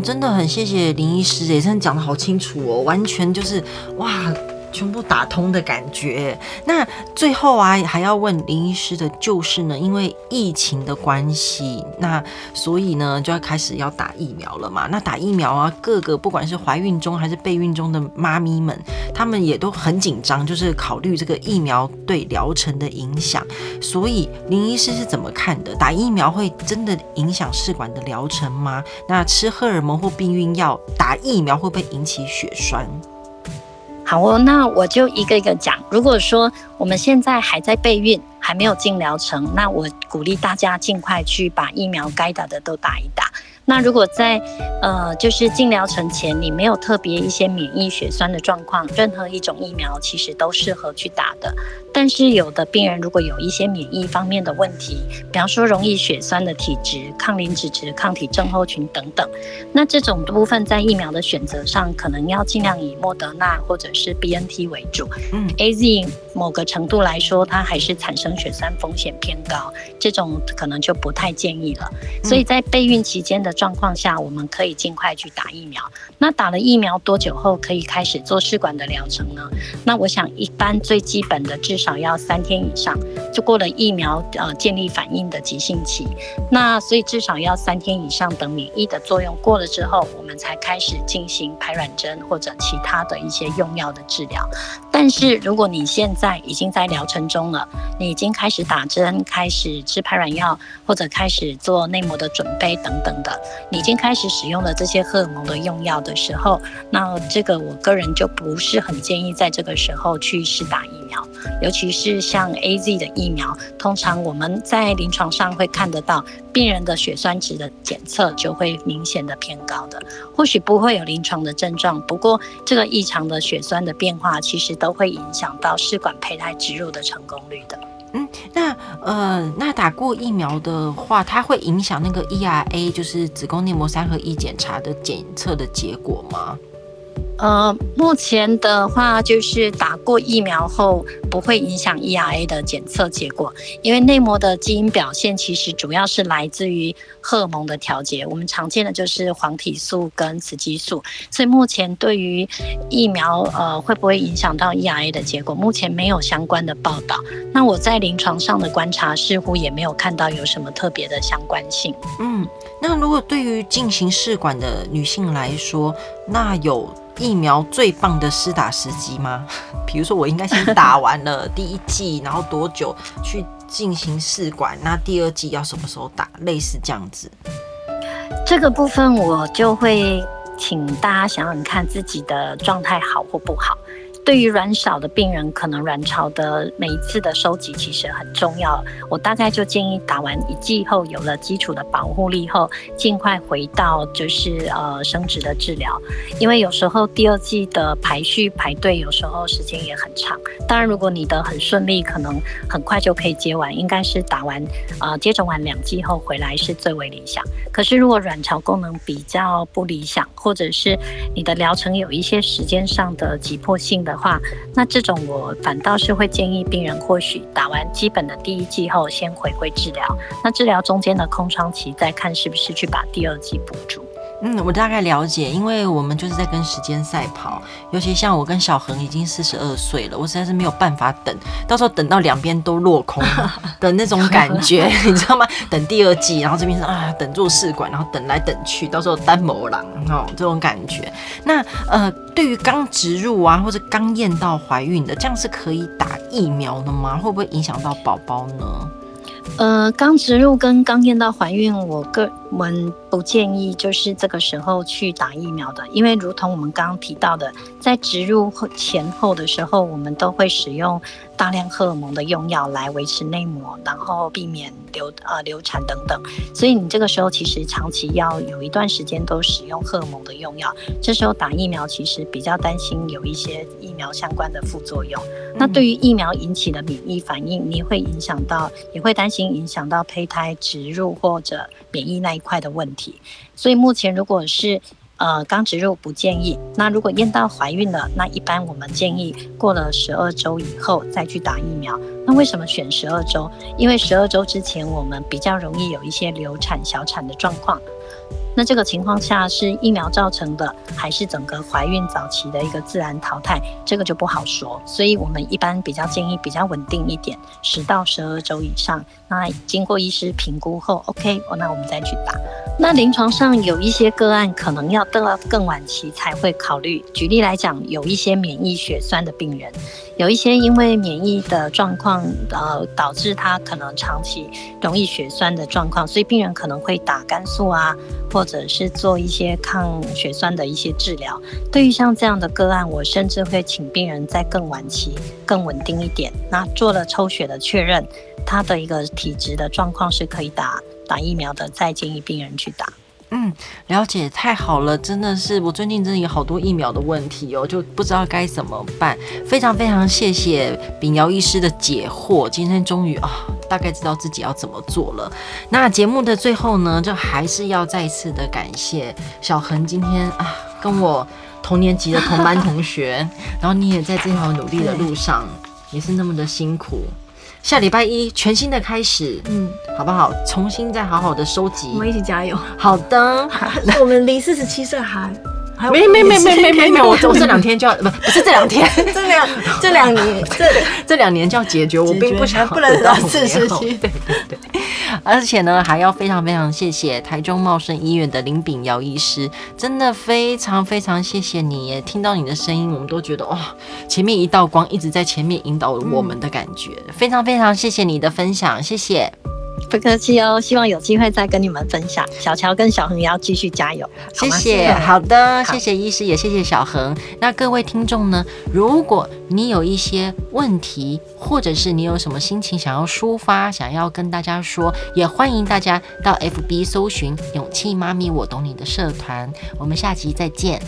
真的很谢谢林医师，也真的讲得好清楚哦，完全就是哇。全部打通的感觉。那最后啊，还要问林医师的就是呢，因为疫情的关系，那所以呢就要开始要打疫苗了嘛。那打疫苗啊，各个不管是怀孕中还是备孕中的妈咪们，他们也都很紧张，就是考虑这个疫苗对疗程的影响。所以林医师是怎么看的？打疫苗会真的影响试管的疗程吗？那吃荷尔蒙或避孕药打疫苗会不会引起血栓？好哦，那我就一个一个讲。如果说我们现在还在备孕，还没有进疗程，那我鼓励大家尽快去把疫苗该打的都打一打。那如果在呃，就是进疗程前，你没有特别一些免疫血栓的状况，任何一种疫苗其实都适合去打的。但是有的病人如果有一些免疫方面的问题，比方说容易血栓的体质、抗磷脂质、抗体症候群等等，那这种部分在疫苗的选择上，可能要尽量以莫德纳或者是 BNT 为主。嗯，AZ 某个程度来说，它还是产生血栓风险偏高，这种可能就不太建议了。所以在备孕期间的状况下，我们可以尽快去打疫苗。那打了疫苗多久后可以开始做试管的疗程呢？那我想一般最基本的至少要三天以上，就过了疫苗呃建立反应的急性期，那所以至少要三天以上，等免疫的作用过了之后，我们才开始进行排卵针或者其他的一些用药的治疗。但是如果你现在已经在疗程中了，你已经开始打针、开始吃排卵药或者开始做内膜的准备等等的，你已经开始使用了这些荷尔蒙的用药的时候，那这个我个人就不是很建议在这个时候去试打疫苗。尤其是像 AZ 的疫苗，通常我们在临床上会看得到，病人的血栓值的检测就会明显的偏高的。或许不会有临床的症状，不过这个异常的血栓的变化，其实都会影响到试管胚胎植入的成功率的。嗯，那呃，那打过疫苗的话，它会影响那个 ERA，就是子宫内膜三合一检查的检测的结果吗？呃，目前的话就是打过疫苗后不会影响 ERA 的检测结果，因为内膜的基因表现其实主要是来自于荷尔蒙的调节，我们常见的就是黄体素跟雌激素，所以目前对于疫苗呃会不会影响到 ERA 的结果，目前没有相关的报道。那我在临床上的观察似乎也没有看到有什么特别的相关性。嗯，那如果对于进行试管的女性来说，那有。疫苗最棒的施打时机吗？比如说，我应该先打完了第一剂，然后多久去进行试管？那第二剂要什么时候打？类似这样子。这个部分我就会请大家想想看自己的状态好或不好。对于卵少的病人，可能卵巢的每一次的收集其实很重要。我大概就建议打完一剂后，有了基础的保护力后，尽快回到就是呃生殖的治疗。因为有时候第二剂的排序排队，有时候时间也很长。当然，如果你的很顺利，可能很快就可以接完，应该是打完呃接种完两剂后回来是最为理想。可是如果卵巢功能比较不理想，或者是你的疗程有一些时间上的急迫性的。的话，那这种我反倒是会建议病人，或许打完基本的第一剂后，先回归治疗。那治疗中间的空窗期，再看是不是去把第二剂补足。嗯，我大概了解，因为我们就是在跟时间赛跑，尤其像我跟小恒已经四十二岁了，我实在是没有办法等，到时候等到两边都落空 的那种感觉，你知道吗？等第二季，然后这边是啊，等做试管，然后等来等去，到时候单某郎哦，这种感觉。那呃，对于刚植入啊，或者刚验到怀孕的，这样是可以打疫苗的吗？会不会影响到宝宝呢？呃，刚植入跟刚验到怀孕，我个人不建议就是这个时候去打疫苗的，因为如同我们刚刚提到的，在植入前后的时候，我们都会使用大量荷尔蒙的用药来维持内膜，然后避免流呃流产等等。所以你这个时候其实长期要有一段时间都使用荷尔蒙的用药，这时候打疫苗其实比较担心有一些疫苗相关的副作用。那对于疫苗引起的免疫反应，你会影响到，也会担心影响到胚胎植入或者免疫那一快的问题。所以目前如果是呃刚植入不建议，那如果验到怀孕了，那一般我们建议过了十二周以后再去打疫苗。那为什么选十二周？因为十二周之前我们比较容易有一些流产、小产的状况。那这个情况下是疫苗造成的，还是整个怀孕早期的一个自然淘汰，这个就不好说。所以我们一般比较建议比较稳定一点，十到十二周以上。那经过医师评估后，OK，那我们再去打。那临床上有一些个案可能要等到更晚期才会考虑。举例来讲，有一些免疫血栓的病人，有一些因为免疫的状况，呃，导致他可能长期容易血栓的状况，所以病人可能会打肝素啊，或者或者是做一些抗血栓的一些治疗。对于像这样的个案，我甚至会请病人在更晚期、更稳定一点，那做了抽血的确认，他的一个体质的状况是可以打打疫苗的，再建议病人去打。嗯，了解，太好了，真的是我最近真的有好多疫苗的问题哦，就不知道该怎么办。非常非常谢谢秉瑶医师的解惑，今天终于啊，大概知道自己要怎么做了。那节目的最后呢，就还是要再次的感谢小恒今天啊，跟我同年级的同班同学，然后你也在这条努力的路上，也是那么的辛苦。下礼拜一全新的开始，嗯，好不好？重新再好好的收集，我们一起加油。好的，我们离四十七岁还。没没没没没没没，我我这两天就要不不是这两天，这两这两年 这这两年就要解决，我并不想不能到四十七，对对对，而且呢还要非常非常谢谢台中茂盛医院的林炳尧医师，真的非常非常谢谢你耶，听到你的声音，我们都觉得哇，前面一道光一直在前面引导我们的感觉，非常非常谢谢你的分享，谢谢。不客气哦，希望有机会再跟你们分享。小乔跟小恒也要继续加油，谢谢。好的，好谢谢医师，也谢谢小恒。那各位听众呢？如果你有一些问题，或者是你有什么心情想要抒发，想要跟大家说，也欢迎大家到 FB 搜寻“勇气妈咪我懂你”的社团。我们下期再见。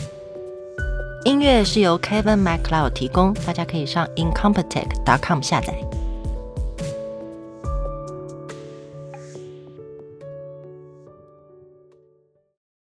音乐是由 Kevin MacLeod 提供，大家可以上 incompetech.com 下载。